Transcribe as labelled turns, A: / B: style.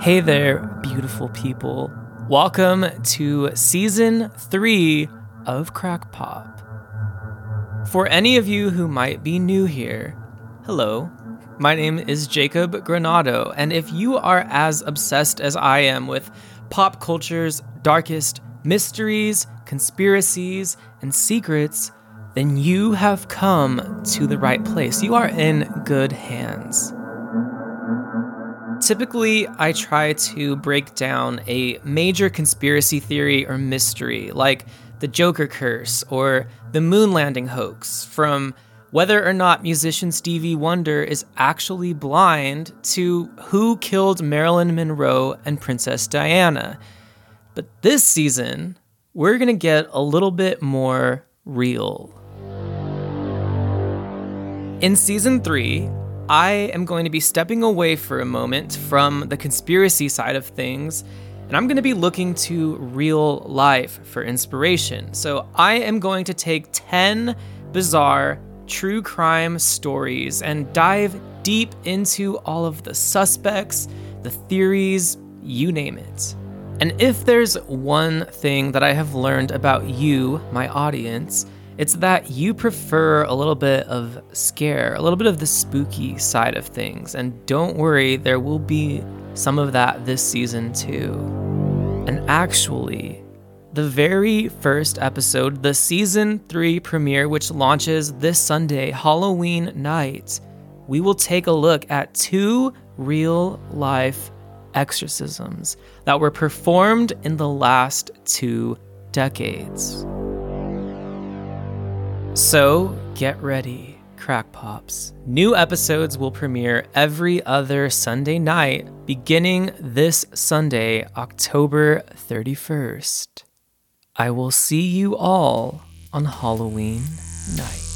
A: Hey there, beautiful people. Welcome to season three of Crack Pop. For any of you who might be new here, hello. My name is Jacob Granado, and if you are as obsessed as I am with pop culture's darkest mysteries, conspiracies, and secrets, then you have come to the right place. You are in good hands. Typically, I try to break down a major conspiracy theory or mystery, like the Joker curse or the moon landing hoax, from whether or not musician Stevie Wonder is actually blind to who killed Marilyn Monroe and Princess Diana. But this season, we're to get a little bit more real. In season three, I am going to be stepping away for a moment from the conspiracy side of things, and I'm going to be looking to real life for inspiration. So I am going to take 10 bizarre true crime stories and dive deep into all of the suspects, the theories, you name it. And if there's one thing that I have learned about you, my audience, it's that you prefer a little bit of scare, a little bit of the spooky side of things. And don't worry, there will be some of that this season too. And actually, the very first episode, the season three premiere, which launches this Sunday, Halloween night, we will take a look at two real life exorcisms that were performed in the last two decades. So get ready, Crack Pops. New episodes will premiere every other Sunday night, beginning this Sunday, October 31st. I will see you all on Halloween night.